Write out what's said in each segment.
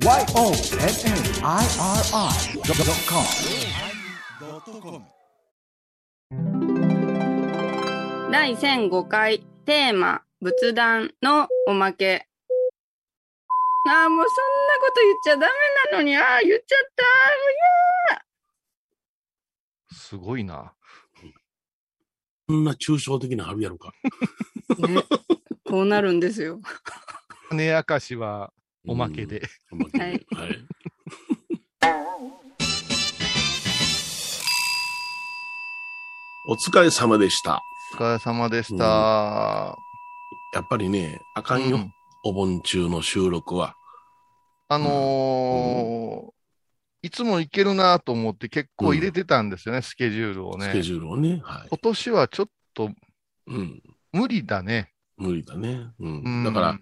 YONNIRI.com 第1005回テーマ仏壇のおまけ。ああ、もうそんなこと言っちゃダメなのに、ああ、言っちゃった。もうすごいな。こんな抽象的なあるやろか。ね、こうなるんですよ。種明かしはおまけで。おまけで。はいはい。お疲れ様でした。お疲れ様でした。やっぱりね、あかんよ。うんお盆中の収録は。あのーいつも行けるなと思って結構入れてたんですよね、スケジュールをね。スケジュールをね。はい。今年はちょっとうん。無理だね。無理だね。うん。うんだから、、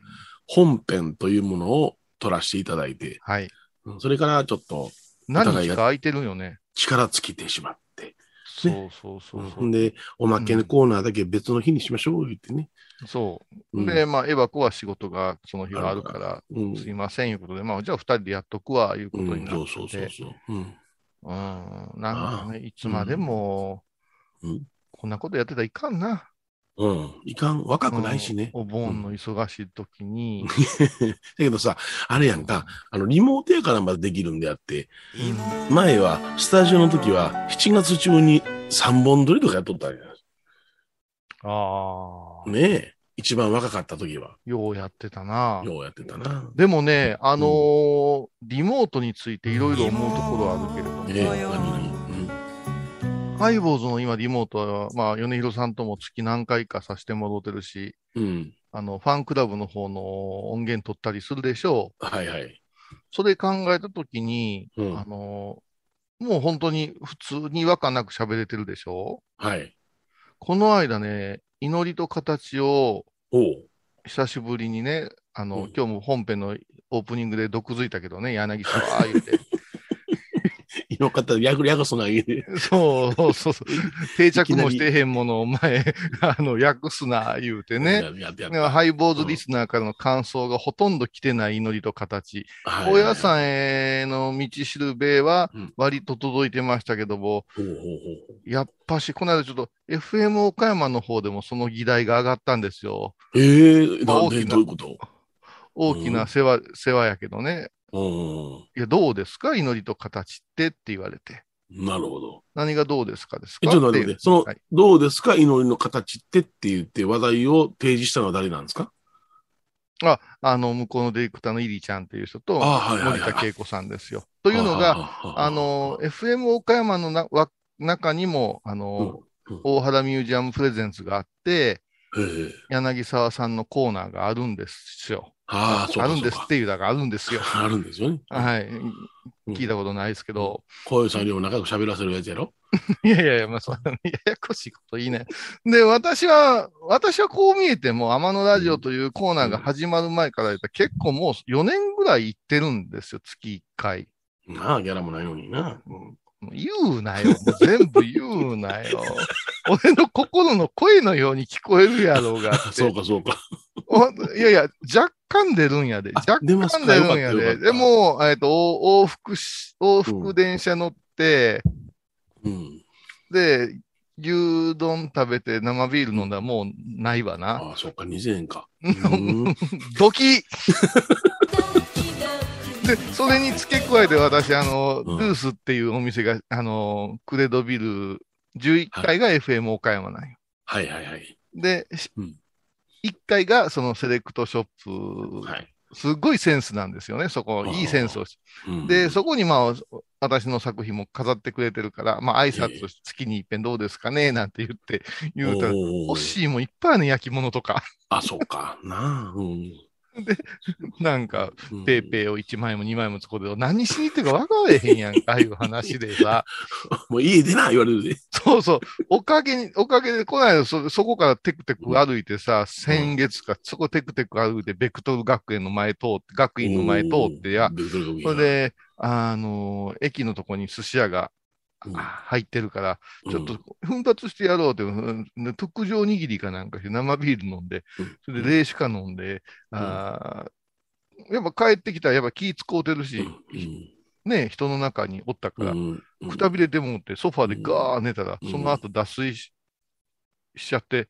本編というものを取らせていただいて、はい。うんそれからちょっと何日か空いてるよね。力尽きてしまって。そうそうそうそう。んで、おまけのコーナーだけ別の日にしましょう、言ってね。そう。うんで、まあ、エバコは仕事がその日はあるかあら、うん。すいません、いうことで、まあ、じゃあ二人でやっとくわ、いうこうんとになってそうそうそうそう。うん。うん、なんかね、いつまでも、うんこんなことやってたらいかんな。うん。いかん、若くないしね。うんお盆の忙しい時に、だけどさ、あれやんか、あの、リモートやからまだできるんであって、前は、スタジオの時は、7月中に3本撮りとかやっとったんや。ああ、ねえ。一番若かった時は、ようやってたな。ようやってたな。でもね、あのーリモートについていろいろ思うところはあるけれども、えハイボーズの今リモートは、まあ、米広さんとも月何回かさせてもらってるし、うん。うん。あの、ファンクラブの方の音源取ったりするでしょう。はいはい。それ考えたときに、うんあのーもう本当に普通に違和感なく喋れてるでしょはい。この間ね、祈りと形を。久しぶりにね、あの、うん今日も本編のオープニングで毒づいたけどね、柳沢言うて。今方、やぐやぐそな家で。そうそうそうそう。定着もしてへんものをお前、あの、訳すな、言うてね。ハイボーズリスナーからの感想がほとんど来てない祈りと形。はい高野山への道しるべはうん割と届いてましたけども、ほうやっぱし、この間ちょっと FM 岡山の方でもその議題が上がったんですよ。ええなんで、大きなどういうこと？大きな世話、世話やけどね。うん。いや、どうですか？祈りと形ってって言われて。なるほど。何がどうですかですか？えちょっと待ってその、はい。どうですか？祈りの形ってって言って話題を提示したのは誰なんですか？あ、あの、向こうのディレクターのイリちゃんっていう人と、森田恵子さんですよ。というのが、があの、、FM 岡山のなわ中にも、あの、うんうん。大原ミュージアムプレゼンツがあって、ええ柳沢さんのコーナーがあるんですよ。ああ、るんですっていうだがあるんですよ。あるんですよね。はい。うん聞いたことないですけど、こういうさんにも仲良く喋らせるやつやろ？いやいやいや、まあ、そややこしいこといいね。で、私は、私はこう見えても、天野ラジオというコーナーが始まる前から言ったら結構もう4年ぐらい行ってるんですよ、月1回。なあ、ギャラもないのにな。うん言うなよ。全部言うなよ。俺の心の声のように聞こえるやろうが。そうか、そうか。おいやいや、若干出るんやで。あ若干出るんやで。でも、えっと、お往復し、往復電車乗って、うん。で、牛丼食べて生ビール飲んだらもうないわな。ああ、そっか、2000円か。う んドキで、それに付け加えて私、あの、うんルースっていうお店が、あの、クレドビル11階が FM 岡山なんよ。はいはいはい。で、しうん1階がそのセレクトショップ、はい。すっごいセンスなんですよね、そこ、いいセンスをしうんで、そこにまあ、私の作品も飾ってくれてるから、まあ、挨ええ拶月に一遍どうですかねなんて言って、言うたら、欲しいもんいっぱいあるね、焼き物とか。あ、そうか。なあ。うん。なんか、うんペーペーを1枚も2枚も使うて、何しに行ってるか分からへんやんか、あ あいう話でさ。もう家出な、言われるで。そうそう。おかげに、おかげで、この間そ、そこからテクテク歩いてさ、先月か、そこテクテク歩いて、ベクトル学園の前通って、学院の前通ってや、それで、あのー駅のとこに寿司屋が入ってるから、うん。ちょっと奮発してやろうって、うんで特上握りかなんかして生ビール飲んでうん、それで冷酒か飲んで、あーやっぱ帰ってきたらやっぱ気使うてるし、うん。ね、人の中におったから、うん。くたびれてもってソファーでガー寝たら、うん。その後脱水ししちゃって、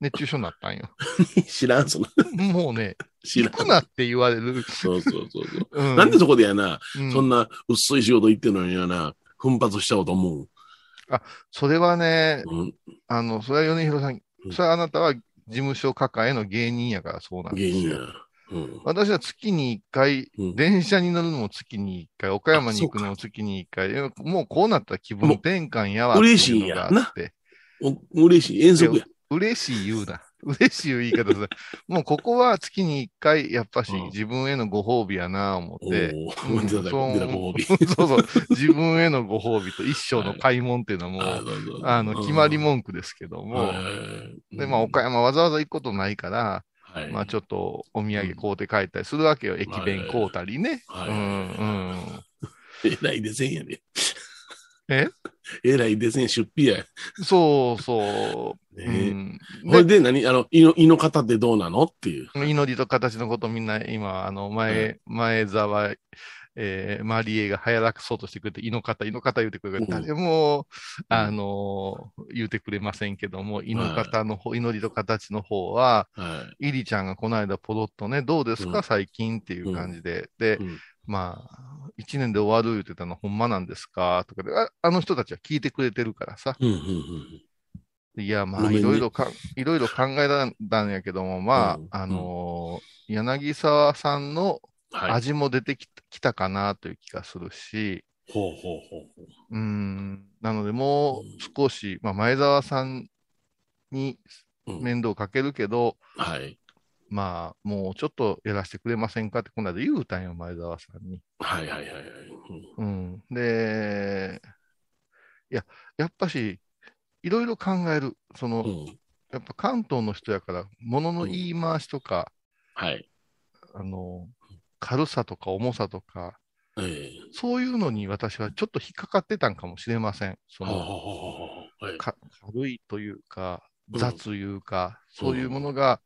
熱中症になったんよ。知らん、その、もうね、知らん。行くなって言われる。そうそうそうそう。うん。なんでそこでやな、うん。そんな薄い仕事行ってんのにやな、奮発しちゃおうと思う。それはね、うん、あの、それは米広さんう、んそれはあなたは事務所抱えの芸人やからそうなんです芸人やよ。。うん。私は月に1回、うん電車に乗るのも月に1回、岡山に行くのも月に1回、もうこうなったら気分転換やわって嬉しいやがあって。お嬉しい。遠足や。嬉しい言うな。嬉しい言い方する。もうここは月に1回、やっぱしうん自分へのご褒美やな思おって。う出たご褒美。そうそう。自分へのご褒美と一生の買い物っていうのはもう、あそうそうあの、決まり文句ですけども。はいで、まあ、岡山わざわざ行くことないから、はいまあ、ちょっとお土産買うて帰ったりするわけよ。駅弁買うたりね。はいうん、うん。えらいでせんやで。え？えらいでせん、出費や。そうそう。うねん。これで何？あの、胃の、胃の方ってどうなの？っていう。祈りと形のことみんな今、あの、前、前澤、えー、マリエが早らくそうとしてくれて、胃の方、胃の方言うてくれる。誰も、うん。あのー言うてくれませんけども、胃の方の方、祈りと形の方は、はい。イリちゃんがこの間ポロッとね、どうですか、うん。最近っていう感じで。で、うん。まあ、一年で終わる言ってたのほんまなんですか？とかであ、あの人たちは聞いてくれてるからさ。うんうんうん。いや、まあ、いろいろか、いろいろ考えたんやけども、まあ、うんあのー柳沢さんのはい。味も出てきた,、きたかなという気がするし、ほうほうほうほう。うん、なので、もう少し、まあ、前澤さんにうん面倒かけるけど、はい。まあ、もうちょっとやらせてくれませんかって、この間言うたんよ、前澤さんに。はいはいはいはい。うん。で、いや、やっぱし、いろいろ考える。その、うん。うんやっぱ関東の人やから、物の言い回しとか、はい。あの、軽さとか重さとか、ええ。そういうのに私はちょっと引っかかってたんかもしれません。その、はい。か軽いというか、うん雑いうか、そういうものが、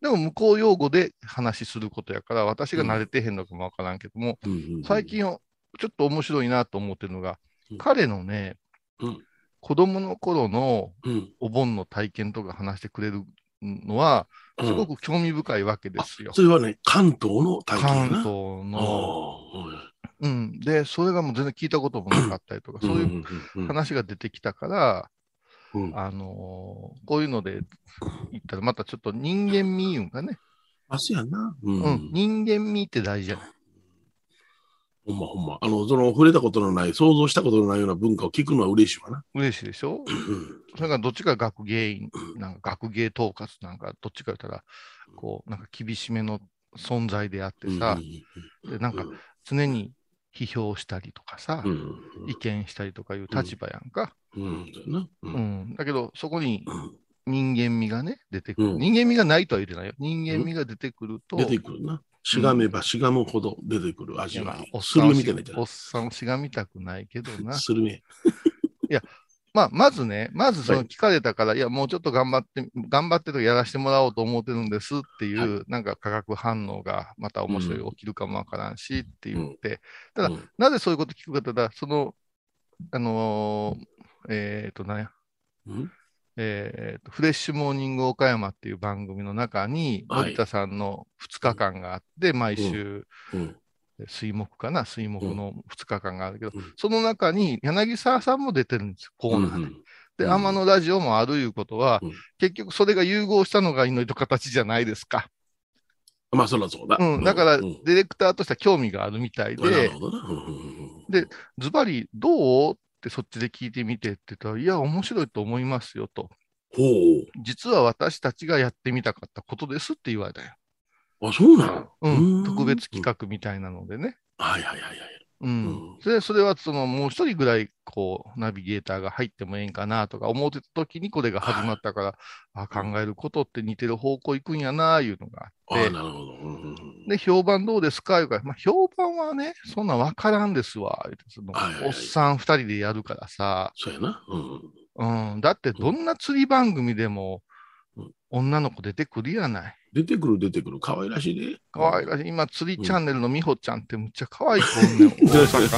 でも向こう用語で話することやから、私が慣れてへんのかもわからんけども、うんうんうん最、近ちょっと面白いなと思ってるのが、うん彼のね、うん子供の頃のうん。お盆の体験とか話してくれるのは、すごく、く興味深いわけですよ。それはね、関東の体験。関東あの。あうん。で、それがもう全然聞いたこともなかったりとか、そういううん話が出てきたから、うんうんあのーこういうので言ったら、またちょっと人間味いうんかね。あ、そうやな。ううん。人間味って大事じゃない。ほんまほんま。あの、その、触れたことのない、想像したことのないような文化を聞くのは嬉しいわな。嬉しいでしょ？うん。それがどっちが学芸員、なんか学芸統括なんか、どっちか言ったら、こう、なんか厳しめの存在であってさ、でなんか常に批評したりとかさう、ん、意見したりとかいう立場やんか。うん、うん、だけど、そこにうん人間味がね、出てくる。うん。人間味がないとは言ってないよ。人間味が出てくると、出てくるな。しがめばしがむほど出てくる味いやまあわい。おっするさんをしみたいなじゃおっさんをしがみたくないけどな。するめ。まあ、まずね、まずそはい。の聞かれたから、い、や、もうちょっと頑張って、頑張ってとやらせてもらおうと思ってるんですっていう、はなんか化学反応がまた面白い、うん。起きるかもわからんしって言って、ただうん。なぜそういうこと聞くかというと、その、あのーえっ、と、なんや、うん？えーと、フレッシュモーニング岡山っていう番組の中に、はい。森田さんの2日間があって、毎週、うん。水木かな、水木の2日間があるけど、うん。その中に柳沢さんも出てるんですよ、コーナーで。うんで、うん。天野ラジオもあるいうことは、うん。結局それが融合したのが祈りと形じゃないですか。まあ、そらそうだ。うん。だから、うん。ディレクターとしては興味があるみたいなででズバリ、どうってそっちで聞いてみてって言ったら、いや、面白いと思いますよと。ほ実は私たちがやってみたかったことですって言われたよ。う。あ、そうなのうん。うん特別企画みたいなのでね。はいはいはいはい。うん。うんそれは、その、もう一人ぐらい、こう、ナビゲーターが入ってもええんかなとか思ってた時にこれが始まったから、あ、考えることって似てる方向行くんやな、いうのがあってあ、なるほど。うんで、評判どうですか？いうから、まあ、評判はね、そんなわからんですわ。そのはいはいはいおっさん二人でやるからさ。そうやな。うん。うん。だって、どんな釣り番組でもうん、女の子出てくるやない。出てくる出てくる。可愛らしいで。可愛らしい。今、釣りチャンネルの美穂ちゃんってむっちゃ可愛い子ねん。大阪、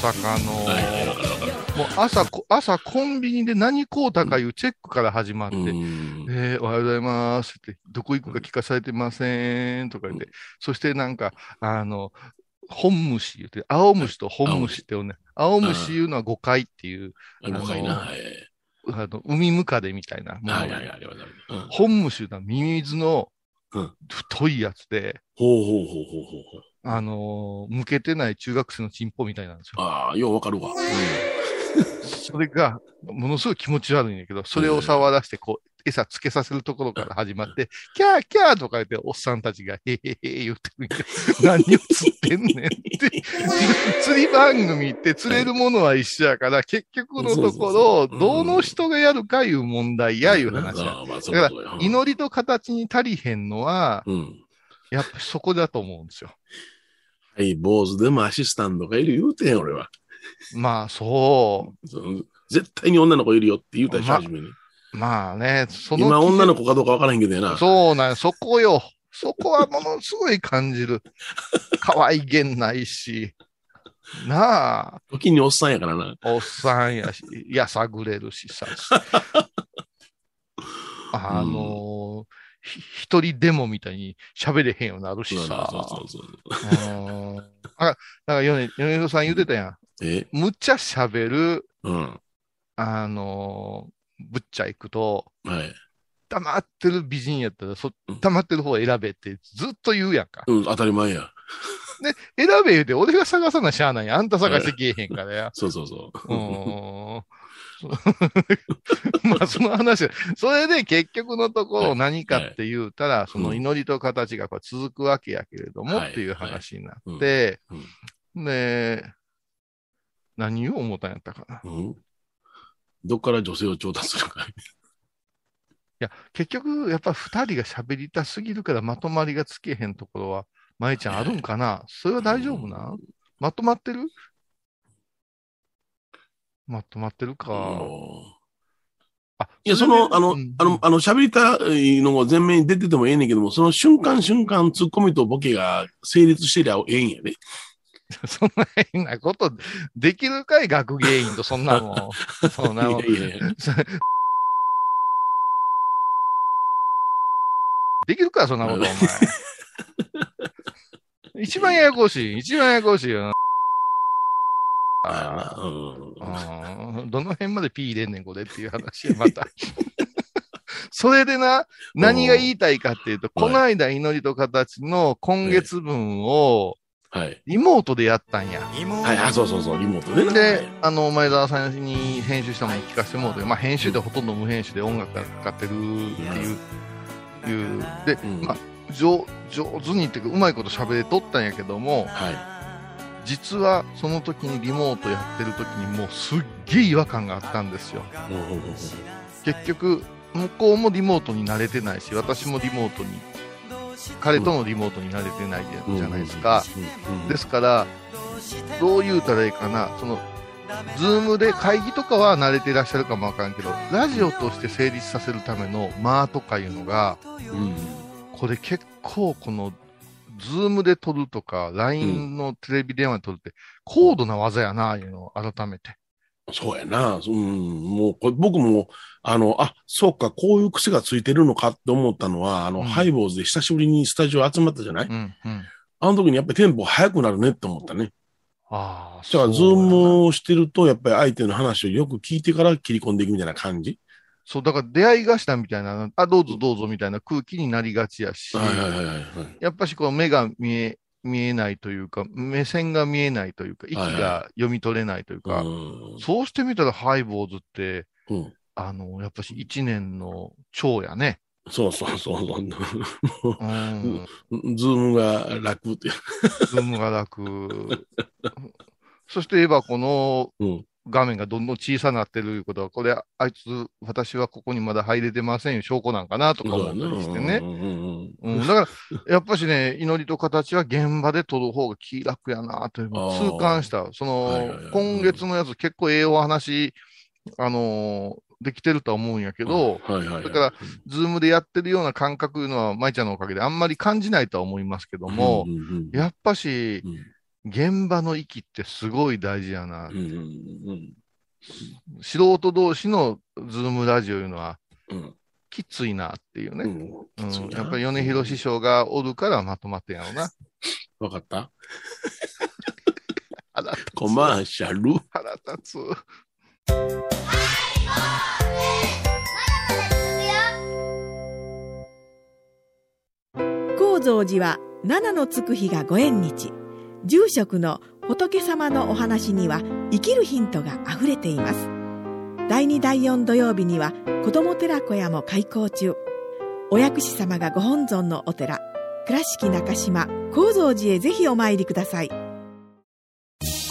大阪の。もう朝こ、朝コンビニで何買うたかいうチェックから始まって、うんえーおはようございますって、どこ行くか聞かされてませんとか言って、そしてなんか、あの、本虫言って、青虫と本虫ってねん青虫いうのは誤解っていう、あの。あの海ムカデみたいなもの。はいはいはい。本虫はミミズのうん太いやつで、ほうほうほうほうほうほう。あのー向けてない中学生のチンポみたいなんですよ。ああ、ようわかるわ。それが、ものすごい気持ち悪いんだけど、それを触らせて、こう、餌つけさせるところから始まって、キャーキャーとか言って、おっさんたちが、へへへ言ってるけど 何を釣ってんねんって。釣り番組って釣れるものは一緒やから、結局のところ、どの人がやるかいう問題やいう話や。だから、祈りと形に足りへんのは、うん。やっぱりそこだと思うんですよ。はい、坊主でもアシスタントがいる言うてん、俺は。まあ、そその絶対に女の子いるよって言うたでし初めに。う。まあね、その。今女の子かどうかわからへんけどやな。そうなんやそこよ。そこはものすごい感じる。可愛げないし。なあ、時におっさんやからな。おっさんやし、やさぐれるしさ。あのーひ一人デモみたいに喋れへんようになるしそうさ。そうそうそう。うんあ、だから、米米広さん言うてたやん。え？むっちゃ喋る、うん。あのーぶっちゃ行くと、はい。黙ってる美人やったら、そうん黙ってる方を選べってずっと言うやんか。うん、当たり前や。選べ言うて、俺が探さなしゃあない。あんた探してけえへんからや。そうそうそうーん。まあ、その話だそれで結局のところ何かって言うたら、その祈りと形がこう続くわけやけれども、はいっていう話になって、で、何を思ったんやったかな。いうん。どっから女性を調達するか。や、結局、やっぱ二人が喋りたすぎるからまとまりがつけへんところは、舞ちゃんあるんかな？それは大丈夫な？まとまってる？まとまってるか。あ、いや、その、あのうん、あの、あの、喋りたいのが前面に出ててもええねんけども、その瞬間瞬間、ツッコミとボケが成立してりゃええんやで。そんな変なこと、できるかい学芸員とそんなもん。そんなもんいやいやいや できるか、そんなこと、お前。一番ややこしい。一番ややこしいよ。あうんあどの辺まで P 入れんねん、これっていう話や、また。それでな、何が言いたいかっていうと、この間、祈りと形の今月分をはい。リモートでやったんや。はい、あ、そうそうそう、リモートでな。で、あの、前澤さんに編集したもの聞かせてもらって、まあ、編集でほとんど無編集で音楽がかかってるっていう、いうで、うんまあ、上上手にっていうか、うまいこと喋れとったんやけども、は実はその時にリモートやってる時にもうすっげえ違和感があったんですよ。結局、向こうもリモートに慣れてないし、私もリモートに、彼とのリモートに慣れてないうんじゃないですか。。ですから、どう言うたらいいかな、その、 Zoom で会議とかは慣れていらっしゃるかもわからんけど、ラジオとして成立させるための間とかいうのが、うんこれ結構この、 Zoom で撮るとか、LINE のテレビ電話で撮るって、高度な技やな、いうのを改めて。そうやな。うん、もう、これ僕も、あの、あ、そうか、こういう癖がついてるのかって思ったのは、あの、うん拝ボーズで久しぶりにスタジオ集まったじゃない、うん、うん。あの時にやっぱりテンポ早くなるねって思ったね。ああ、だから、 Zoom をしてると、やっぱり相手の話をよく聞いてから切り込んでいくみたいな感じ？そう、だから出会い頭みたいな、あ、どうぞどうぞみたいな空気になりがちやし、はいはいはいはい。やっぱしこう目が見え、見えないというか、目線が見えないというか、息はいはが読み取れないというか、うんそうしてみたら拝ボーズって、うんあの、やっぱし一年の長やね。そうそうそうそう。うん。 Zoom が楽って。 Zoom が楽。そして言えばこのうん。画面がどんどん小さなってるいうことは、これ、あいつ、私はここにまだ入れてませんよ、証拠なんかなとか思ったりしてね。うんだから、やっぱしね、祈りと形は現場で撮る方が気楽やなという痛感した。その、はいはいはい。今月のやつ結構ええお話、あのーできてるとは思うんやけど、はいはいはい。だから、ズームでやってるような感覚いうのは、舞ちゃんのおかげであんまり感じないとは思いますけども、うんうんうん。やっぱしう、ん現場の息ってすごい大事やな。うんうんうん素人同士のズームラジオいうのは、うんきついなっていうね。うんうんやっぱり米広師匠がおるからまとまってんやろな。わかった？腹立つ。コマーシャル？腹立つ。高蔵寺は七のつく日がご縁日住職の仏様のお話には生きるヒントがあふれています。第2第4土曜日には子ども寺小屋も開校中。お薬師様がご本尊のお寺倉敷中島・高蔵寺へぜひお参りください。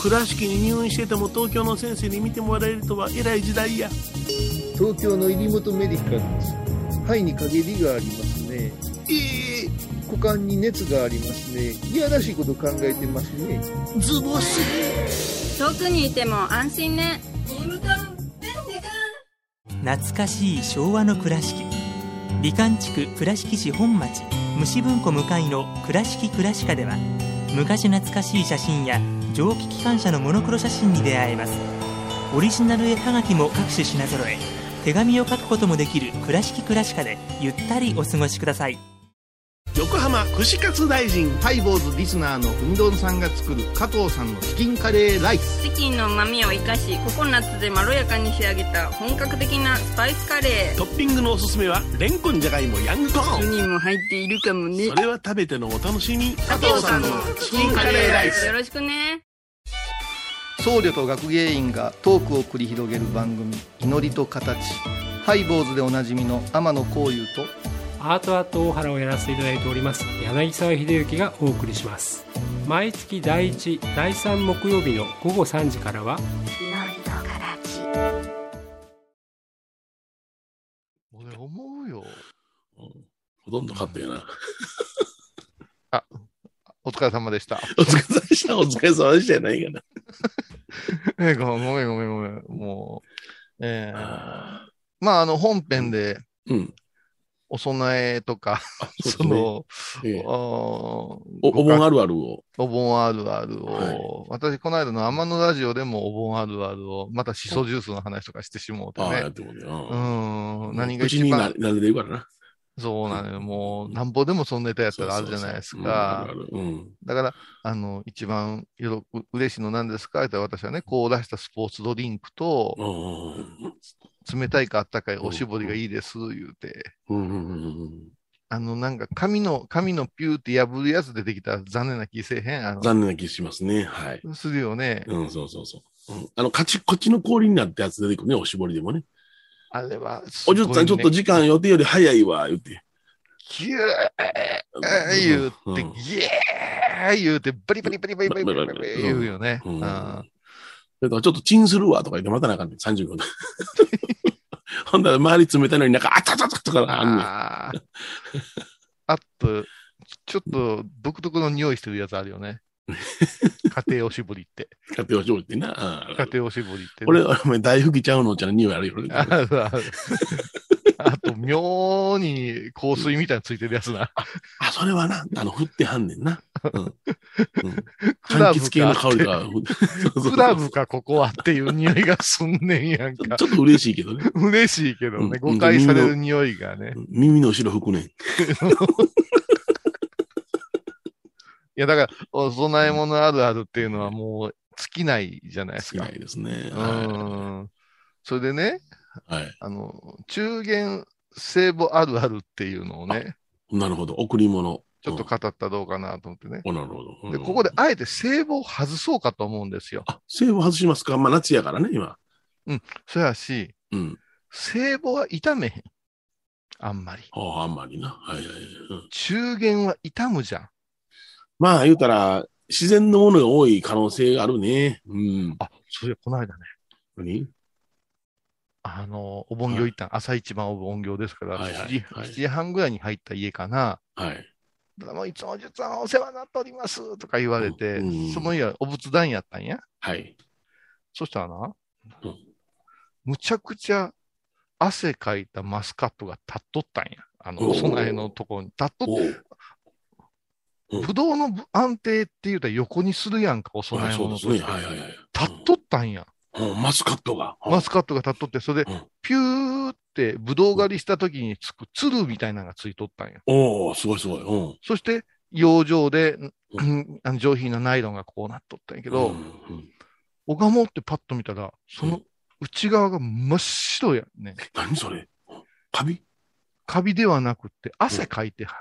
倉敷に入院してても東京の先生に見てもらえるとは偉い時代や。東京の入本メディカルです。肺に陰りがありますね。ええ股間に熱がありますねいやらしいこと考えてますね。ズボス。遠くにいても安心ね。懐かしい昭和の倉敷。美観地区倉敷市本町。虫文庫向かいの「倉敷倉歯科」では昔懐かしい写真や蒸気機関車のモノクロ写真に出会えます。オリジナル絵はがきも各種品揃え。手紙を書くこともできる「倉敷倉歯科」でゆったりお過ごしください横浜串カツ大臣。ハイボーズリスナーのうみどんさんが作る加藤さんのチキンカレーライス。チキンの旨味を生かし、ココナッツでまろやかに仕上げた本格的なスパイスカレー。トッピングのおすすめは、レンコンじゃがいもヤングコーン。4人も入っているかもねそ。れは食べてのお楽しみ。加藤さんのチキンカレーライス。よろしくね。僧侶と学芸員がトークを繰り広げる番組「祈りと形」ハイボーズでおなじみの天野幸雄とアートアート大原をやらせていただいております柳沢秀幸がお送りします毎月第1第3木曜日の午後3時からは俺思うよ。ほとんど勝ったよな。お疲れ様でした。お疲れ様でした。お疲れ様でしたやないかな。えごごめんごめんごめん。もう、えー、あまあ、あの、本編でーうん。お供えとか、そね。その、ええ。おお盆あるあるを。お盆あるあるを、はい。私、この間の天野ラジオでもお盆あるあるを、またシソジュースの話とかしてしもうてああ、やねっ。てもね。ううん。ん、何が口にな一番、慣れてるからな。そうなのよ。もう、なんぼでもそのネタやったらあるじゃないですか。だから、あの、一番よろ嬉しいの何ですか？って私はね、こう出したスポーツドリンクと、冷たいかあったかいおしぼりがいいです、言うて。うんうんうんうんあの、なんか、紙の、紙のピューって破るやつ出てきたら残念な気せえへん。あの、残念な気しますね。はい。するよね。うん、そうそうそう。うん、あの、カチッコチの氷になったやつ出てくるね、おしぼりでもね。あれは、おじゅっさん、ちょっと時間予定より早いわ、言って。ギュー言うて、うんギュー言うて、バリバリバリバリバリバリバリ言うよね。うんあだからちょっとチンするわとか言ってまたなあかんねん、30分。ほんだら周り冷たいのになんか、あたたたとかあんねん。あーあと、ちょっと独特の匂いしてるやつあるよね。家庭おしぼりって。家庭おしぼりってな。あ家庭おしぼりってね、俺、お前大吹きちゃうのちゃう匂いあるよね。あるある。あと、妙に香水みたいなのついてるやつな。あ、それはな、あの、振ってはんねんな。うん。うん。クラブ柑橘系のか香りが。クラブかここはっていう匂いがすんねんやんかち。ょっと嬉しいけどね。嬉しいけどね、うん誤解される匂いがね。耳の後ろ吹くねん。いや、だから、お供え物あるあるっていうのはもう尽きないじゃないですか。好きないですね。うはん。それでね、い。はい。あの、中元聖母あるあるっていうのをね、なるほど。贈り物。ちょっと語ったらどうかなと思ってね。おなるほど。で、うんここであえて聖母を外そうかと思うんですよ。あ、セーブ外しますか？まあ、夏やからね、今。そやし、うん。聖母は痛めへん。あんまり。ああ、あんまりな。はいはいはい。うん中元は痛むじゃん。まあ、言うたら、自然のものが多い可能性があるね。うん。あ、それこの間ね、何？あの、お盆業行ったん、朝一番お盆業ですから、はいはい7時はい7時半ぐらいに入った家かな。はい。だからもういつも実はお世話になっておりますとか言われて、うんうんその家はお仏壇やったんや。はい。そしたらな、うんむちゃくちゃ汗かいたマスカットが立っとったんや。あの、お供えのところに立っとっおううんぶどうの安定って言うたら横にするやんか、お供はいえ。物として。はいはいはい。立っとったんや。うんマスカットが。マスカットが立っとって、それでうん、ピューってぶどう狩りした時につくつるみたいなのがついとったんや。おおすごいすごい。うん。そして、養生で、ううんあの上品なナイロンがこうなっとったんやけど、うんうんってパッと見たら、その内側が真っ白やんね。何それ？カビ？カビではなくって、汗かいては、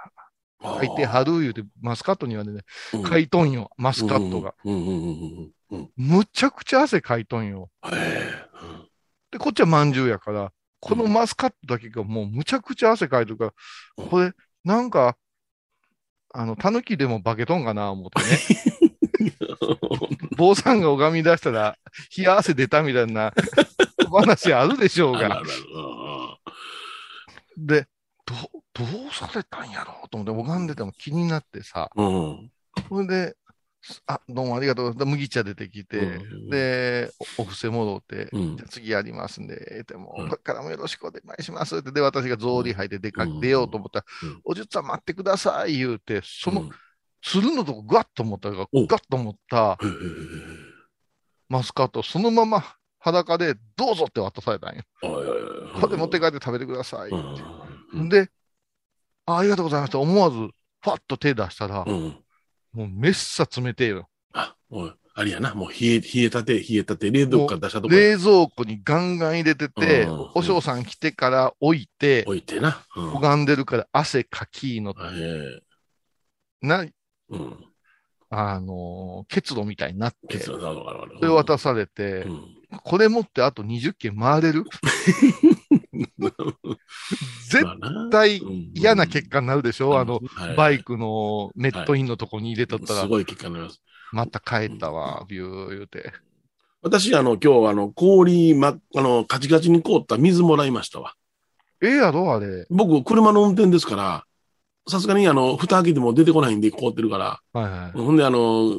かいてはる言うて、マスカットにはね、かいとんよ、マスカットが。。むちゃくちゃ汗かいとんよ。で、こっちはまんじゅうやから、このマスカットだけがもうむちゃくちゃ汗かいてるから、うんこれ、なんか、あの、タヌキでも化けとんかな、思ってね。坊さんが拝み出したら、冷や汗出たみたいな話あるでしょうが。で、どう、どうされたんやろうと思って、拝んでても気になってさ、うんうん。それで、あ、どうもありがとう。ございます。麦茶出てきて、うんで、おお布施戻って、うん。じゃあ次やりますんで、でも、うん。これからもよろしくお願いしますって、で、私が草履履いて出か、うん出ようと思ったら、うん。おじゅっさん待ってください言うて、その、うん。つるのとこガッと思ったが、おガッと思ったマスカット、そのまま裸で、どうぞって渡されたんよ。これ持って帰って食べてください。うんうん。で、あありがとうございました。思わず、ファッと手出したら、うん。もうめっさ冷てえよ。あ、おい、あれやな、もう冷え、冷えたて、冷えたて、冷蔵庫から出したとこ冷蔵庫にガンガン入れてて、うんお嬢さん来てから置いて、置いてな。うん。拝んでるから汗かきの、えな、えうん。あのー結露みたいになって、そ結論なのかな。れ渡されて、うん。これ持ってあと20件回れる？絶対うん嫌な結果になるでしょ、あの、はいバイクのネットインのとこに入れとったら、すごい結果になります。また帰ったわ、ビュー言うて。私、あの、今日、あの、氷、ま、あの、カチカチに凍った水もらいましたわ。ええやろ、あれ。僕、車の運転ですから、さすがに、あの、蓋開けても出てこないんで凍ってるから、はいはい。ほんで、あの、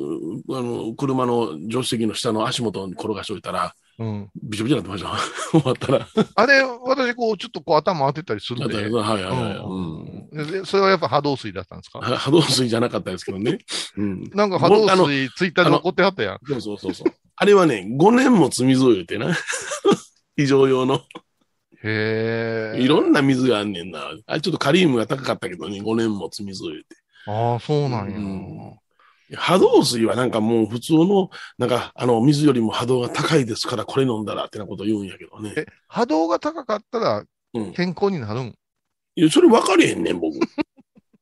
あの、車の助手席の下の足元に転がしておいたら、うん。びちょびちょになってました。終わったら。あれ、私、こう、ちょっとこう頭当てたりするで。だったらはいはいはい。ううんんでそれはやっぱ波動水だったんですか？は波動水じゃなかったですけどね。うん。なんか波動僕あの水、ツイッターに残ってはったやん。そうそうそうそう。あれはね、5年も積み水を言うてな。非常用の。へえ。いろんな水があんねんな。あれちょっとカリウムが高かったけどね、5年も積み水を言うて。ああ、そうなんや。うん波動水はなんかもう普通の、なんかあの水よりも波動が高いですからこれ飲んだらってなこと言うんやけどね。え、波動が高かったらうん。健康になるん？いや、それ分かれへんねん、僕。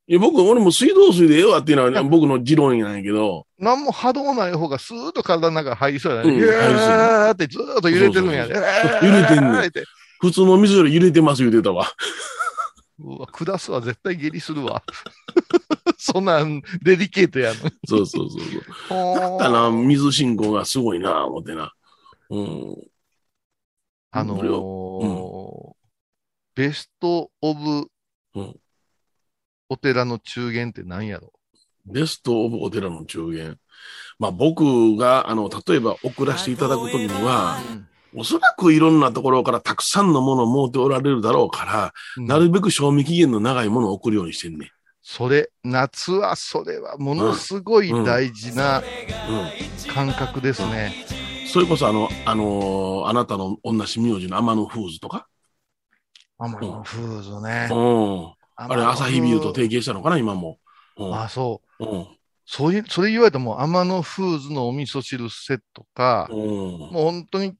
いや、僕、俺も水道水でええわっていうのは僕の持論なんやけど、なんも波動ない方がスーッと体の中に入りそうやね。うんーってずーっと揺れてるんやね。揺れてんねん 普通の水より揺れてます言うてたわ。うわ、下すわ、絶対下痢するわ。そんなん、デリケートやの。そうそうそうそう。だったら、水信号がすごいな、思ってな。うん。あのそれーベストオブうんお寺の中元って何やろ？ベストオブお寺の中元。まあ僕が、あの、例えば送らせていただくときには、おそらくいろんなところからたくさんのものを持っておられるだろうから、うんなるべく賞味期限の長いものを送るようにしてんね。それ、夏はそれはものすごい大事なうん。感覚ですね。それこそあの、あのーあなたの同じ名字の天野フーズとか？アマノフーズねう。ん。あれ、朝日ビールと提携したのかな、今も。うん。あ、そう。うん。そういう、それ言われたらもう、天野フーズのお味噌汁セットか、うん。もう本当に、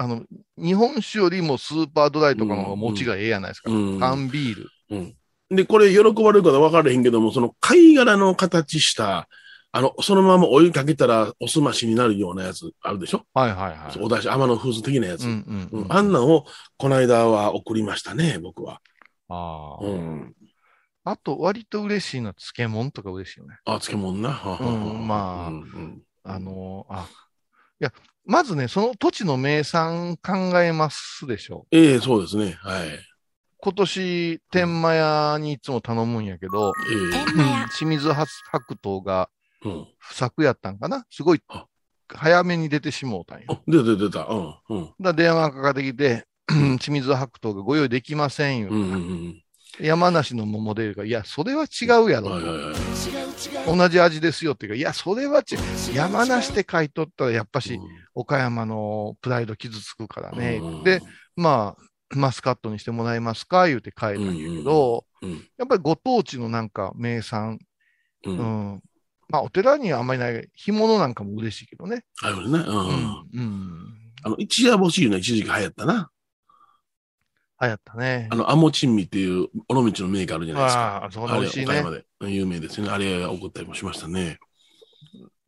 あの、日本酒よりもスーパードライとかの方が持ちがええやないですか。うん缶ビール。うん。で、これ喜ばれるか分からへんけども、その貝殻の形した、あの、そのままお湯かけたらおすましになるようなやつあるでしょ？はいはいはい。おだし、天野フーズ的なやつ。ううんんうんうん。あんなんを、この間は送りましたね、僕は。あーうん。あと、割と嬉しいのは漬物とか嬉しいよね。あ、漬物な。はははうんまあうんうんあのーあ、いや、まずね、その土地の名産考えますでしょ。ええそうですね。はい。今年、天満屋にいつも頼むんやけど、え清水白桃が。不作やったんかな？すごいあ早めに出てしもうたんよ。あ出た出た。うん。うん。だ電話かかってきて、清水白桃がご用意できませんよ。うんうんうん。山梨の桃で言うから、いや、それは違うやろ。はいはいはい。同じ味ですよっていうか、いや、それは違う。山梨で買い取ったら、やっぱし、岡山のプライド傷つくからね。うんで、まあ、マスカットにしてもらえますか言うて変えたんやけど、うんやっぱりご当地のなんか名産、うん。まあ、お寺にはあんまりない、干物なんかも嬉しいけどね。あるね。うん。うん。うん。あの、一夜干しいうの一時期流行ったな。流行ったねあ。の、アモチンミっていう尾道のメーカーあるじゃないですか。ああ、そんな美味しいねで有名ですよね。あれ送ったりもしましたね。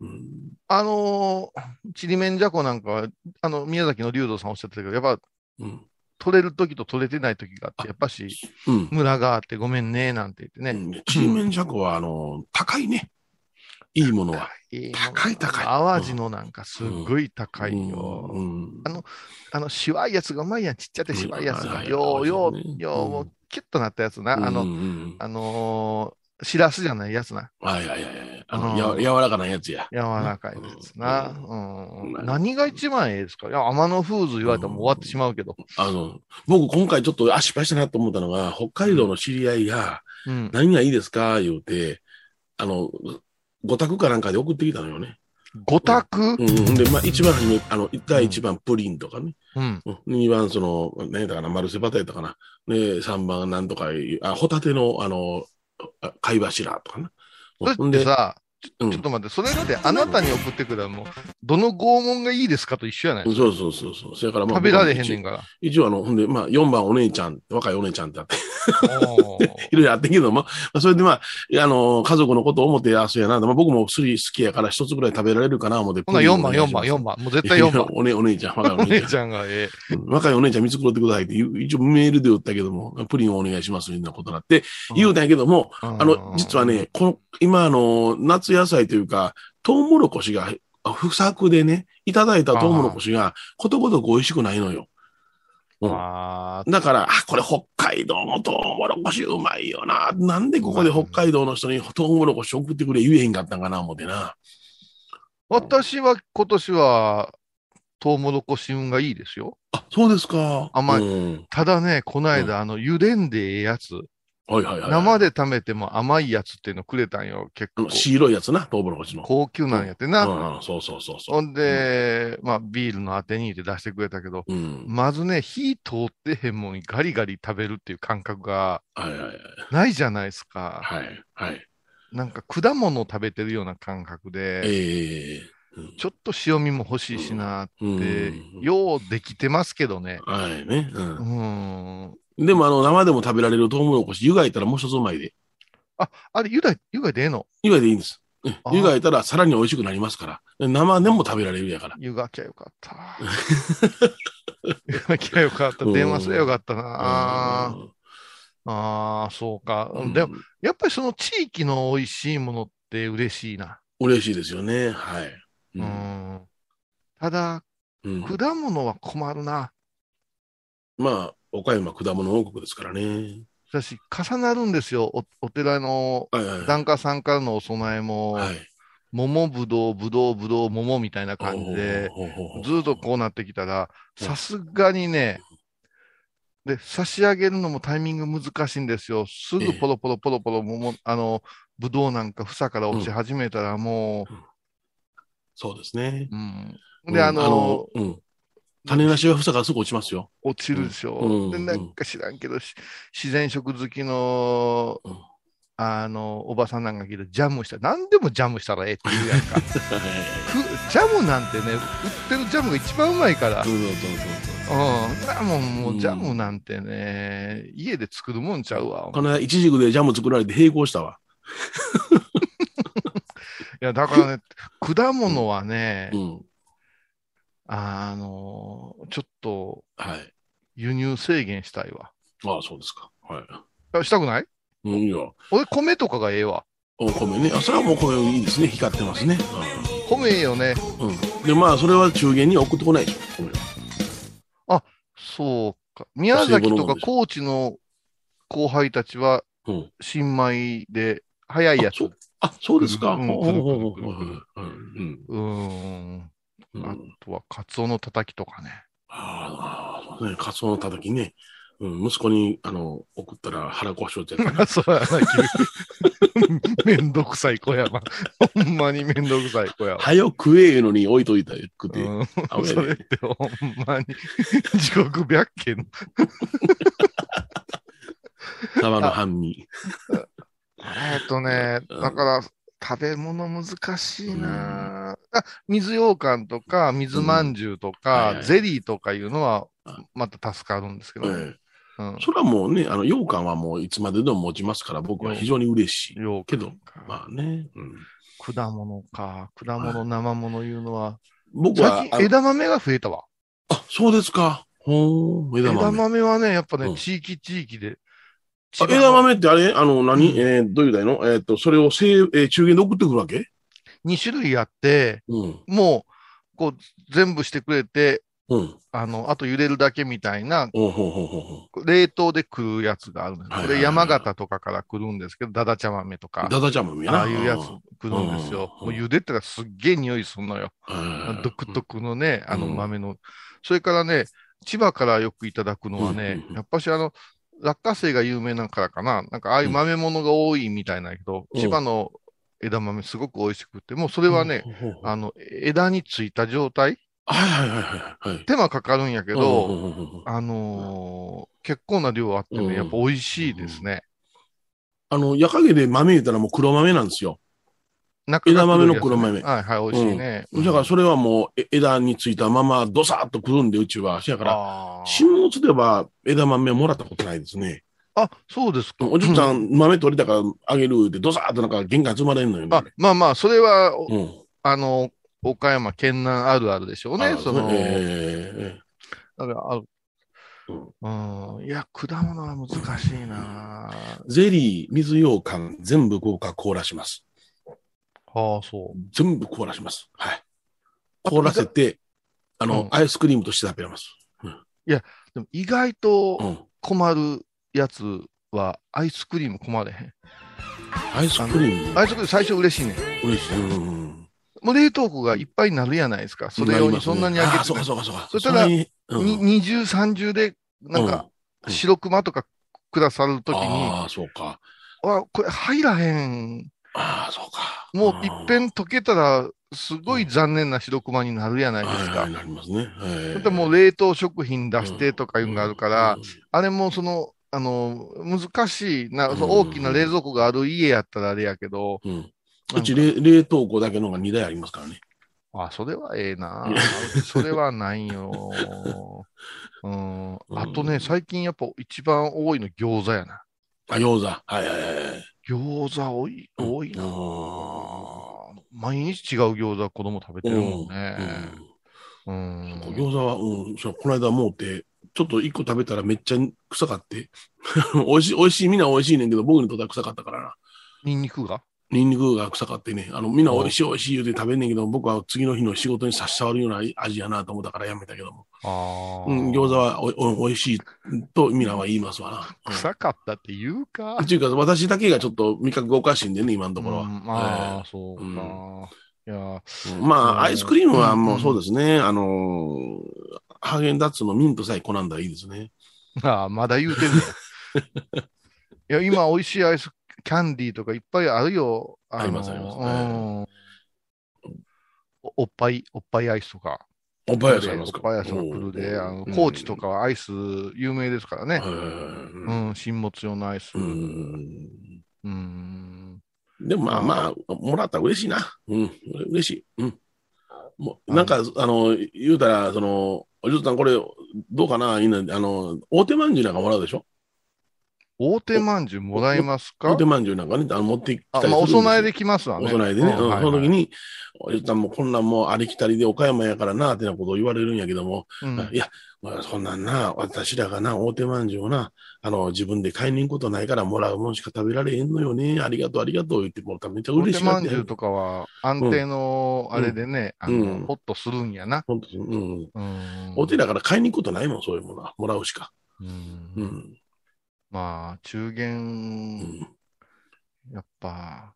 うん。あのー、ちりめんじゃこなんかは、あの、宮崎の竜道さんおっしゃってたけど、やっぱ、うん。取れる時と取れてない時があって、やっぱし、うん。ムラがあってごめんね、なんて言ってね。うんちりめんじゃこは、あの、高いね。いいものは。高い高い淡路のなんかすっごい高いよ。うん。あのあの、しわいやつがうまいやん、ちっちゃくてしわいやつが。よう、よう、ねよう、キュッとなったやつな。あの、うんうんあのー、しらすじゃないやつな。はいはいはい。あうんの、や柔らかなやつや。柔らかいやつな。ううんうん何が一番ええですか？いや、天野フーズ言われたらもう終わってしまうけど。あの、僕今回ちょっと、あ、失敗したなと思ったのが、北海道の知り合いが、うん。何がいいですか？言うて、あの、ご宅かなんかで送ってきたのよね。五択うんうん。で、まあ一番初め、あの、第一番プリンとかね。うん。うん二番その、何やったかな、マルセバタやったかな？で、三番なんとかあ、ホタテの、あの、あ貝柱とかな。それってさ、うんちょっと待って、それってあなたに送ってくるもう、どの拷問がいいですかと一緒やない。そうそうそうそう。それからまあ、食べられへんね一応んから。一応あの、ほんで、まあ、4番お姉ちゃん、若いお姉ちゃんってあって、いろいろあってんけども、まあ、それでまあ、あの、家族のことを思って、あ、そうやな、まあ、僕も薬好きやから一つぐらい食べられるかな、思って。ほな、4番、4番、4番。番。もう絶対4番。お,、ね、お姉ちゃん、若いおお姉姉ちゃん。ちゃんがええ。うん若いお姉ちゃん見繕ってくださいって一応メールで言ったけども、プリンをお願いします、みたいなことになって、言うたんやけども、ああの、実はね、この、今、あの、夏野菜というか、トウモロコシが、あ不作でね、いただいたトウモロコシが、ことごとく美味しくないのよ。うんあだから、あ、これ北海道のトウモロコシうまいよな。なんでここで北海道の人にトウモロコシ送ってくれ言えへんかったんかな、思ってな。私は今年は、トウモロコシ運がいいですよ。あ、そうですか。甘いうんただね、この間、あの、茹でんでええやつ、はいはいはい。生で食べても甘いやつっていうのくれたんよ、結構。白いやつな、トウモロコシの。高級なんやってな。うんうん、そうそうそうそう。ほんで、まあ、ビールのあてにって出してくれたけど、うん。まずね、火通ってへんもんにガリガリ食べるっていう感覚が。ないじゃないですか。はいはい。なんか果物を食べてるような感覚で、ええちょっと塩味も欲しいしなって、うんようできてますけどね。はいね。う。うんん。でも、あの、生でも食べられるトウモロコシ、湯がいたらもう一つうまいで。あれ、ゆだ、ゆがでええの？湯がいでいいんです。湯がいたらさらに美味しくなりますから。生でも食べられるやから。湯がきゃよかった。湯がきゃよかった。電話すればよかったな。あーあー、そうか。うんでも、やっぱりその地域の美味しいものって嬉しいな。嬉しいですよね。はい。ううんん。ただ、うん果物は困るな。まあ、岡山果物王国ですからね。私、重なるんですよ。おお寺の。檀家さんからのお供えも、はい。桃、ぶどう、ぶどう、ぶどう、桃みたいな感じで、ずーっとこうなってきたら、うんさすがにね、で、差し上げるのもタイミング難しいんですよ。すぐポロポロポロポロ桃、あの、ぶどうなんか房から落ち始めたらもそうですね。う、うん。うんで、あの、うん。種なしは房がすぐ落ちますよ。落ちるでしょ。うんで、なんか知らんけど、し自然食好きの、うんあの、おばさんなんか聞いて、ジャムしたら、何でもジャムしたらええって言うやんか。ジャムなんてね、売ってるジャムが一番うまいから。そううん。そうそうだもん、もうんうジャムなんてね、家で作るもんちゃうわ。この間、いちじくでジャム作られて並行したわ。いや、だからね、果物はね、うん。あの、ちょっとはい。輸入制限したいわ。ああ、そうですか。はい。あしたくない？うん、いいよ。俺、米とかがええわ。お米ね。あ、それはもう米いいですね。光ってますね。米ええよね。うん。うん。で、まあ、それは中元には送ってこないでしょ。米はそうか。宮崎とか高知の後輩たちは、うん。新米で早いやつ。あそうあ、そうですか。うんほうほうほうほうくるくるくるうん。あとは、カツオのたたきとかね。ああ、ね、カツオのたたきね。うん、息子に、あの、送ったら腹壊しようってやつな そうやな、君 めんどくさい子やな。ほんまにめんどくさい子やわ。早く食ええのに置いといたくて。うん、あそれってほんまに地獄百景サバの半身。えっとね、うんだから、食べ物難しいな、あ 水羊羹とか、水まんじゅうとはいかは、い。ゼリーとかいうのは、また助かるんですけど、えうん。え、それはもうね、あの、羊羹はもういつまででも持ちますから、僕は非常に嬉しい。羊けどまあね。うん、果物か、果物、生物いうのは、僕は枝豆が増えたわ。あ、そうですか。ほー、枝豆。枝豆はね、やっぱね、うん。地域地域で。あ枝豆ってあれ？あの、何、うん。えーどういうだいの？えっ、と、それをせい、えー中元で送ってくるわけ？2種類あって、うん。もう、こう、全部してくれて、うん。あの、あと揺れるだけみたいな。冷凍で来るやつがあるんです。これ山形とかから来るんですけど、だだ茶豆とか、ダダちゃんもやな。ああいうやつ来るんですよ。うんもう茹でたらすっげえ匂いするのよ。うん。独特のね、あのうん豆の。それからね、千葉からよくいただくのはねうん、やっぱしあの、落花生が有名なからかな。なんかああいう豆物が多いみたいなんやけど、うん千葉の枝豆すごく美味しくて、もうそれはね、あの、枝についた状態、はいはいはいはいはい。手間かかるんやけけど、あのー結構な量あってうんね、やっぱ美味しいですね。あの、矢影で豆入れたらもう黒豆なんですよ。枝豆の黒豆はいはい、美味しいね。だからそれはもうえ枝についたままドサッとくるんで、うちは。しやから、新物では枝豆もらったことないですね。あ、そうですか。おじいちゃん、豆取れたからあげるって、ドサーッとなんか玄関積まれんのよね。あ、まあまあ、それは、おうん。あの、岡山県南あるあるでしょうね。あその、えだからあるうん、いや、果物は難しいなーゼリー、水羊羹、全部豪華凍らします。ああ、そう。全部凍らします。はい。凍らせて、あの、うんアイスクリームとして食べれます。でも意外とうん。困るやつは、アイスクリーム困れへん。アイスクリーム、アイスクリーム最初嬉しいねん。嬉しい。うんうんうん。もう冷凍庫がいっぱいになるやないですか。それ用にそんなに開けてあーそうかそうかそうか。そしたら二重三重で、なんか、うん白熊とかくださるときに、ああ、そうか。あ、これ入らへん。ああ、そうか。もういっぺん溶けたら、すごい残念な白熊になるやないですか。なりますね。それともう冷凍食品出してとかいうのがあるから、うんあれもその、あの、難しいな、うん大きな冷蔵庫がある家やったらあれやけど、うんうち冷冷凍庫だけのが2台ありますからね。あ、それはええな。それはないよ。うん。あとね、最近やっぱ一番多いの餃子やな。あ、餃子。はいはいはい。餃子多い、多いな。う毎日違う餃子子供食べてるもんね。うん。うん餃子は、うん、そうこの間もうて、ちょっと1個食べたらめっちゃ臭かって。美味しい、美味しい、みんな美味しいねんけど、僕にとっては臭かったからな。ニンニクが？ニンニクが臭かってね、あの、みんな美味しい美味しい言うて食べんねんけど、僕は次の日の仕事に差し障るような味やなと思ったからやめたけども。ああ。うん、餃子はおお美味しいとみんなは言いますわな。うん臭かったって言うか。っていうか、私だけがちょっと味覚がおかしいんでね、今のところは。うんまあ、えそうか。うんいや、まうんあ、アイスクリームはもうそうですね。あのーハーゲンダッツのミントさえ好んだらいいですね。ああ、まだ言うてんねや。いや、今、美味しいアイスキャンディーとかいっぱいあるよ。のありますありますうんおおっぱい、おっぱいアイスとか。おっぱい屋さんありますか？おっぱいアイスが来るで、あの、うん高知とかはアイス有名ですからね。はいうん、新物用のアイス。ううん。んでもまあまあ、もらったら嬉しいな。うん、嬉しい。うん。もうなんか、あの、言うたら、その、お嬢さんこれ、どうかな？いいな、あの、大手まんじゅうなんかもらうでしょ？大手まんじゅうもらえますか？大手まんじゅうなんかね、あの持ってきたあ、まあ、お供えできますわね。お供えでね、うんうんはいその時に、おじさんもこんなんもうありきたりで岡山やからな、ってなことを言われるんやけども、うんいや、まあ、そんなんな、私らがな、大手まんじゅうをな、あの、自分で買いに行くことないからもらうもんしか食べられへんのよね。ありがとう、ありがとう言ってもらったらめっちゃ大嬉しいなって手まんじゅうとかは安定のあれでね、あの、うんホッとするんやな。本当に、うん。うん。お手だから買いに行くことないもん、そういうものは。もらうしか。うんうん。まあ、中う元、ん。やっぱ、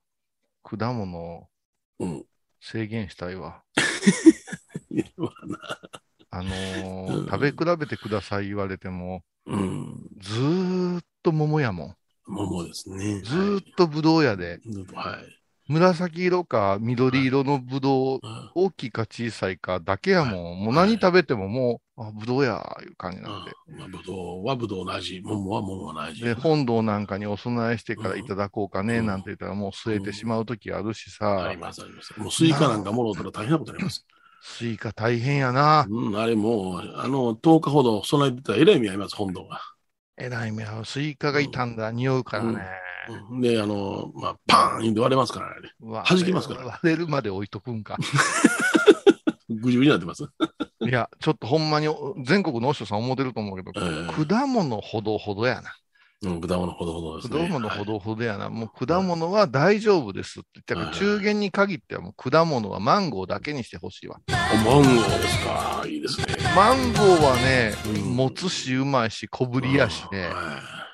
果物うん。制限したいわ。あなああのーうん食べ比べてください言われても、うん。ずーっと桃やもん。桃ですね。ずーっとぶどうやで、はい。紫色か緑色のぶどう、うん大きいか小さいかだけやもん。もう何食べてももう、あ、ぶどうや、いう感じなんで。まあ、ぶどうはぶどうの味、桃は桃の味。で、本堂なんかにお供えしてからいただこうかね、うんなんて言ったらもう饐えてしまうときあるしさあり、ます、あります。もうスイカなんかもろうたら大変なことになります。スイカ大変やな。うん、あれもう、あの、10日ほど供えてたらえらい目合います、本堂が。えらい目はスイカが傷んだら匂うからね。うんで、あの、まあ、パーン言って割れますからね。弾きますから割れるまで置いとくんか。ぐじゅぐじゅになってます。いや、ちょっとほんまにお全国のお師匠さん思ってると思うけど、ええ果物ほどほどやな。うん、果物ほどほどです果ね。物ほどほどやな。もう果物は大丈夫ですって言って、だからはい中元に限ってはもう果物はマンゴーだけにしてほしいわ。マンゴーですか。いいですね。マンゴーはね、うん持つしうまいし小ぶりやしね。は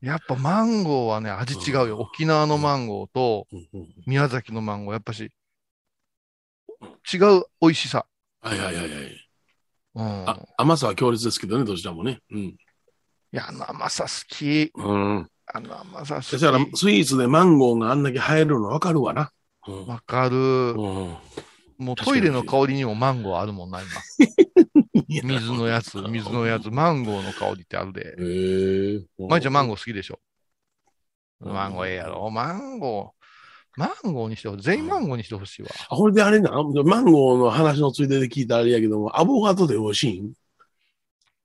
やっぱマンゴーはね、味違うよ。沖縄のマンゴーと宮崎のマンゴー、やっぱし違う美味しさ。はいはいはいはい。うん。あ甘さは強烈ですけどね、どちらもね。うん。いや、あの甘さ好き。うん。あの甘さ好き。だから、スイーツでマンゴーがあんだけ入るの分かるわな。うん。わかる。うんもうトイレの香りにもマンゴーあるもんな、今。水のやつ、水のやつ、マンゴーの香りってあるで。へえ。まいちゃんマンゴー好きでしょうんマンゴーええやろ。マンゴー、マンゴーにしてほしい。全員マンゴーにしてほしいわ。あ、これであれな、マンゴーの話のついでで聞いたあれやけども、アボカドで美味しいん？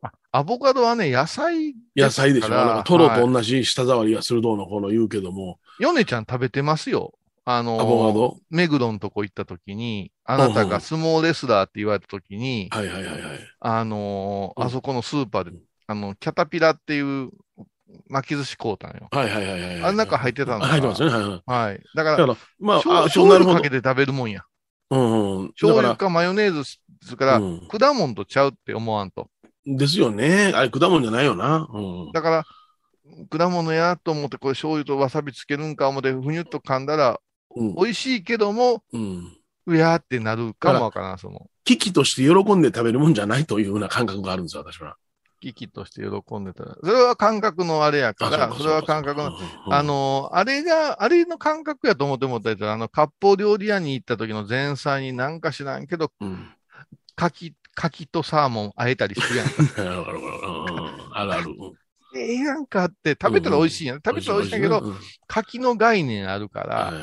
あアボカドはね、野菜野菜でしょ。からなんかトロはいと同じ舌触りがするどうのこの言うけども、ヨネちゃん食べてますよ。あの目黒のとこ行った時に、あなたが相撲レスラーって言われた時に、はいはいはいはい。あのあそこのスーパーで、あの、キャタピラっていう巻き寿司買うたんよ。はいはいはいはい。あん中入ってたの入ってますよね。はいはい。はい。だから、だから、まあ、醤油かけ。て食べるもんや。うんうん。醤油かマヨネーズするから、うん果物とちゃうって思わんと。ら、ですよね。あれ、果物じゃないよな。うん。だから、果物やと思って、これ醤油とわさびつけるんか思って、ふにゅっと噛んだら、うん。美味しいけども、うん。うやーってなるかもわからん、その。危機として喜んで食べるもんじゃないというような感覚があるんですよ、私は。危機として喜んでたら。それは感覚のあれやから、それは感覚の、あ、の、あれが、あれの感覚やと思って思ったやつあの、割烹料理屋に行った時の前菜になんか知らんけど、うん。柿、柿とサーモンあえたりするやんか。なるあるええやんかって、食べたら美味しいやん。食べたら美味しいんやけど、うん柿の概念あるから、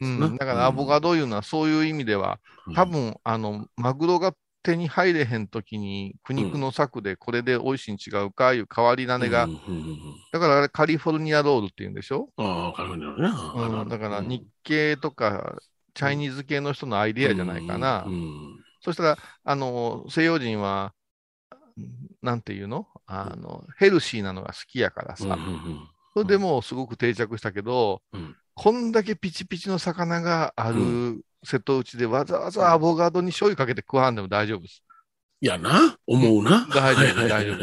うん、だからアボカドいうのはそういう意味では、多分、あの、マグロが手に入れへんときに、苦肉の策でこれで美味しいに違うかいう変わり種が、だからあれカリフォルニアロールって言うんでしょ？ああ、カリフォルニアのね。あるあうん、るだから日系とか、チャイニーズ系の人のアイデアじゃないかな。そしたら、あの、西洋人は、なんていうの？あの、ヘルシーなのが好きやからさ。うんうんうんそれでもうすごく定着したけど、うんこんだけピチピチの魚がある瀬戸内でわざわざアボカドに醤油かけて食わんでも大丈夫です。いやな、思うな。大丈夫はい大丈夫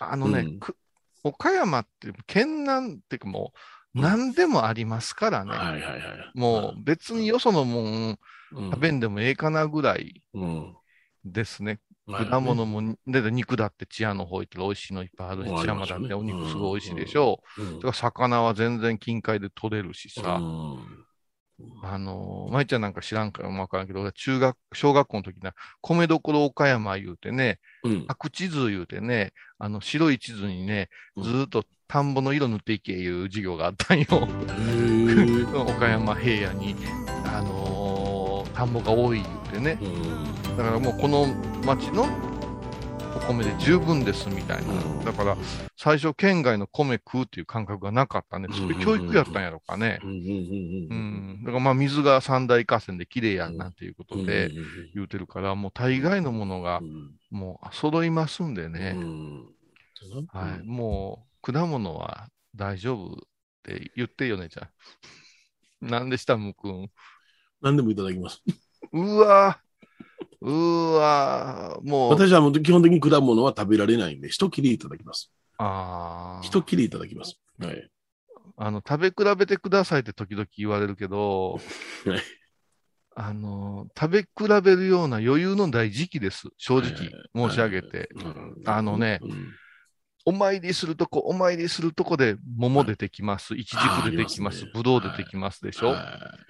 あのね、岡山って県南っていうかもう何でもありますからね。はいはいはい。もう別によそのもんうん、食べんでもええかなぐらいうん。ですね。はい果物も、で肉だって治安の方行ったら美味しいのいっぱいあるし、あり治安ますよねだってお肉すごい美味しいでしょう。うんだから魚は全然近海で取れるしさ。うんあのー、舞ちゃんなんか知らんからもわからんけど、俺は中学、小学校の時な、米どころ岡山言うてね、うん。白地図言うてね、あの白い地図にね、うんずーっと田んぼの色塗っていけいう授業があったんよ。岡山平野に、あのー田んぼが多い言うてね。うんだからもうこの町のお米で十分ですみたいな。うんだから最初県外の米食うっていう感覚がなかったね。そういう教育やったんやろかね。うんうんうんううんん。だからまあ水が三大河川で綺麗やうんなんていうことうんでうん言うてるから、もう大概のものがうんもう揃いますんでうね。んはい。もう果物は大丈夫って言ってよね、じゃあ。なんでした、むくん。何でもいただきます。うわうわもう。私はもう基本的に果物は食べられないんで、一切りいただきます。ああ。一切りいただきます。はい。あの、食べ比べてくださいって時々言われるけど、はいあの、食べ比べるような余裕のない時期です。正直申し上げて。うんあのねうんお参りするとこ、お参りするとこで桃出てきます。いちじく出てきます。ぶどう出てきますでしょ。は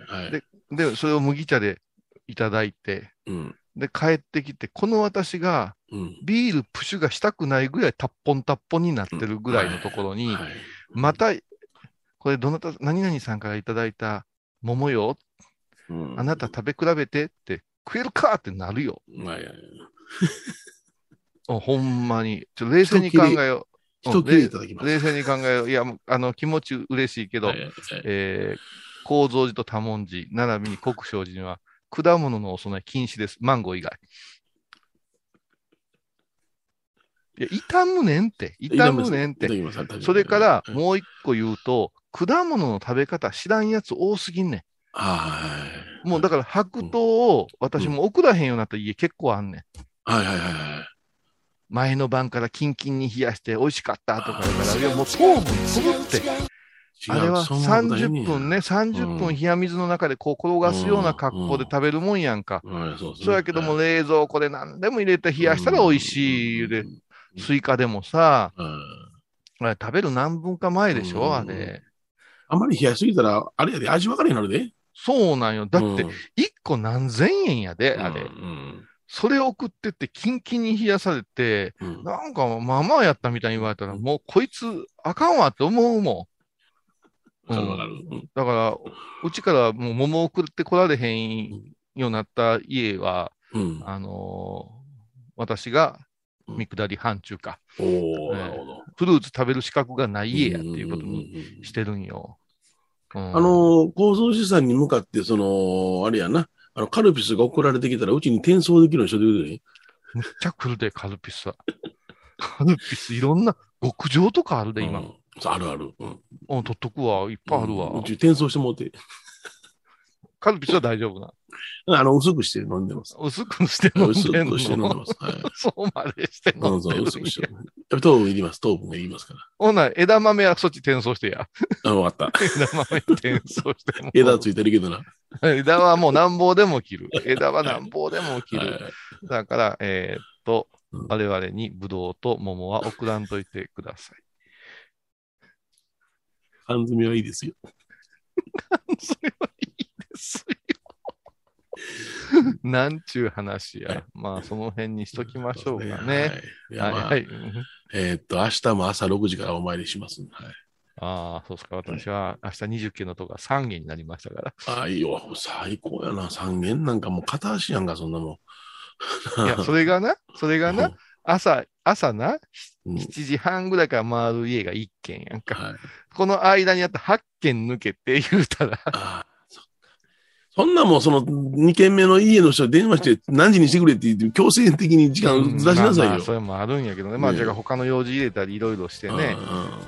いはいでで、それを麦茶でいただいて、うんで、帰ってきて、この私がうんビールプシュがしたくないぐらいタッポンタッポンになってるぐらいのところに、はいまた、これどなた、何々さんからいただいた桃よ、うんあなた食べ比べてって、食えるかってなるよ。はいはいおほんまに。ちょ冷静に考えよう。一切れいただきます冷静に考えよう。いや、あの、気持ち嬉しいけど、はいはいえー、構造寺と多文字、並びに国生寺には、果物のお供え禁止です。マンゴー以外。いや、傷むねんって。傷むねんって。それから、はいもう一個言うと、果物の食べ方知らんやつ多すぎんねはいん。もうだから白桃を私も送らへんようになった家結構あんねん。はいはいはいはい。前の晩からキンキンに冷やして美味しかったとかだから、いやもう糖分飛ぶって。あれは30分ね、30分冷や水の中でこう転がすような格好で食べるもんやんか。はい、そうやけども冷蔵庫で何でも入れて冷やしたら美味しいで、スイカでもさ、あれ食べる何分か前でしょ、あれ。あまり冷やしすぎたら、あれやで、味分かれになるで。そうなんよ。だってうん、1個何千円やで、あれ。うん。それ送ってって、キンキンに冷やされて、うん。なんか、まあまあやったみたいに言われたら、もうこいつ、あかんわって思うもん。わかるわかる。うんだから、うちからもう桃送ってこられへんようになった家は、うん。あのー私が見下り範疇か、おー、なるほど。フルーツ食べる資格がない家やっていうことにしてるんよ。うんあのー、構造資産に向かって、その、あれやな、あの、カルピスが送られてきたら、うちに転送できるようにしといてくれね。むっちゃ来るで、カルピスは。カルピスいろんな極上とかあるで、今。うんそうあるある。うん。うん、取っとくわ。いっぱいあるわ。うち転送してもうて。カルピスは大丈夫な。あの、薄くして飲んでます。薄くして飲ん薄でんの？くして飲んでます。はい。そうまでして飲うんん、そう、でるんや薄くして。糖分いります。糖分がいりますかほな、枝豆はそっち転送してや。ら。あ、わかった。枝豆転送しても。枝ついてるけどな。枝はもうなんぼでも切る。枝はなんぼでも切はいる。だから、えーっとうん、我々にブドウと桃は送らんといてください。缶詰はいいですよ。それはいいですよ。なんちゅう話や。まあ、その辺にしときましょうかね。はい。えーっと、明日も朝6時からお参りしますんで。はい。ああ、そうですか。私は明日20件のとこが3件になりましたから。ああ、いいよ。最高やな。3軒なんかもう片足やんか、そんなもん。いや、それがな、それがな、朝、朝な、うん、7時半ぐらいから回る家が1軒やんか。はい。この間にあった8軒抜けて言うたら、ああ、そっか。そんなもん、その2軒目の家の人に電話して何時にしてくれって言って、強制的に時間ずらしなさいよ。まあまあそれもあるんやけどね。まあ、ねじゃあ他の用事入れたりいろいろしてね、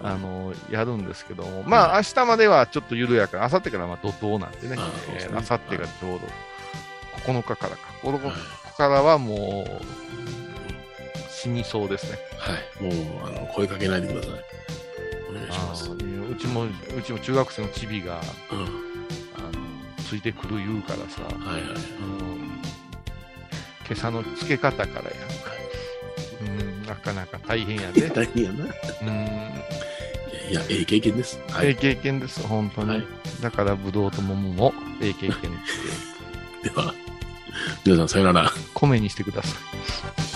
うんあの、やるんですけども。まあ、明日まではちょっと緩やか。明後日からまあ怒涛なんでね。あそうですねえー明後日がちょうど9日からか。ここはいからはもう、死にそうですね。はい。もう、あの、声かけないでください。お願いします。うちも、うちも中学生のチビが、うん。あの、ついてくる言うからさ、はいはい。今朝のつけ方からやんか。うん、なかなか大変やで。大変やな。いうん、や、いやええ経験です。はええい。経験です、本当に。はいだから、ぶどうと桃もええ経験って、では、皆さんさよなら。米にしてください。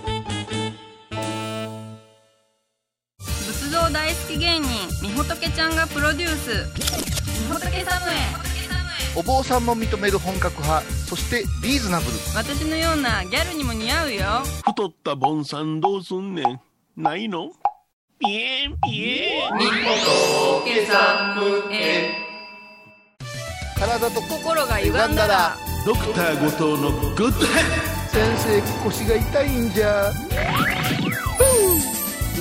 大好き芸人みほとけちゃんがプロデュース。みほとけサムへお坊さんも認める本格派そしてリーズナブル。私のようなギャルにも似合うよ。太ったボンさんどうすんねん。ないの？ピエンピエン。体と心が歪んだら。ドクター後藤のグッドヘッ先生腰が痛いんじゃ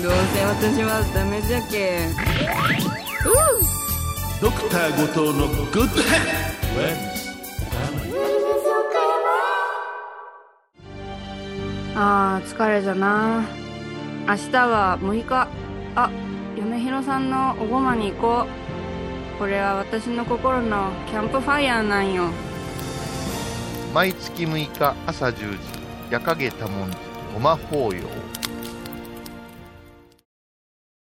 どうせ私はダメじゃけドクター後藤のグッドヘッあー疲れじゃな明日は6日あ嫁ひろさんのおごまに行こうこれは私の心のキャンプファイヤーなんよ。毎月6日朝10時夜影多文字ごま法要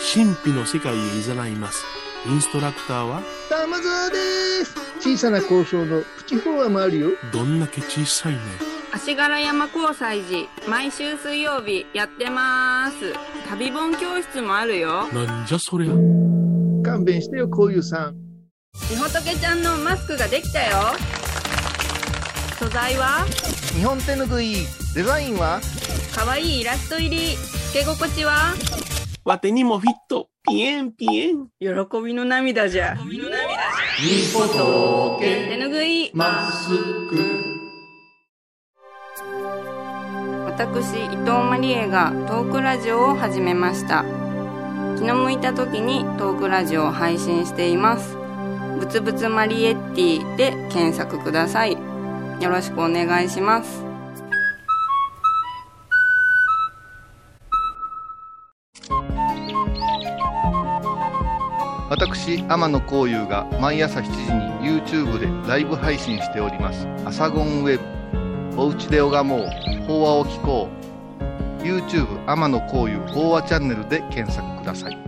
神秘の世界へ誘います。インストラクターは？玉沢です。小さな交渉のプチフォアもあるよ。どんだけ小さいね。足柄山交際時毎週水曜日やってます。旅本教室もあるよ。なんじゃそりゃ。勘弁してよこういうさん。みほとけちゃんのマスクができたよ。素材は？日本手ぬぐい。デザインは？かわいいイラスト入り。つけ心地は？わてにもフィット。ピエンピエン。喜びの涙じゃ。手ぬぐいマスク私伊藤マリエがトークラジオを始めました。気の向いた時にトークラジオを配信しています。ぶつぶつマリエッティで検索ください。よろしくお願いします私天野幸雄が毎朝7時に YouTube でライブ配信しております「アサゴンウェブ」「おうちで拝もう。法話を聞こう」YouTube 天野幸雄法話チャンネルで検索ください。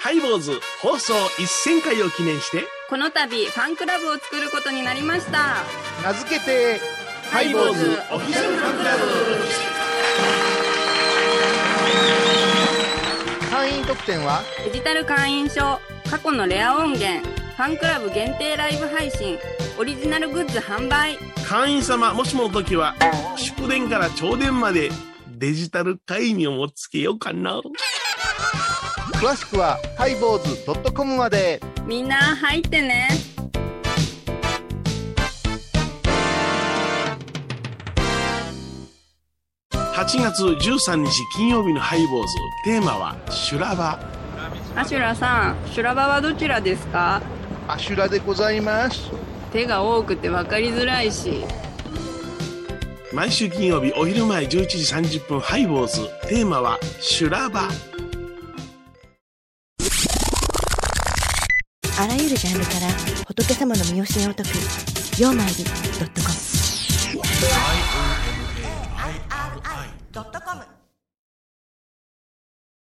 ハイボーズ放送1000回を記念して。この度ファンクラブを作ることになりました。名付けてハイボーズオフィシャルファンクラブ会員特典は？デジタル会員証過去のレア音源ファンクラブ限定ライブ配信オリジナルグッズ販売。会員様もしもの時は祝電から朝電までデジタル会員をもつけようかな。詳しくはハイボーズ .com まで。みんな入ってね8月13日金曜日のハイボーズ。テーマは修羅場。アシュラさん修羅場はどちらですか？アシュラでございます。手が多くて分かりづらいし。毎週金曜日お昼前11時30分ハイボーズ。テーマは修羅場。あらゆるジャンルから仏様の身教えを解く「曜マイルドットコム」ドットコム。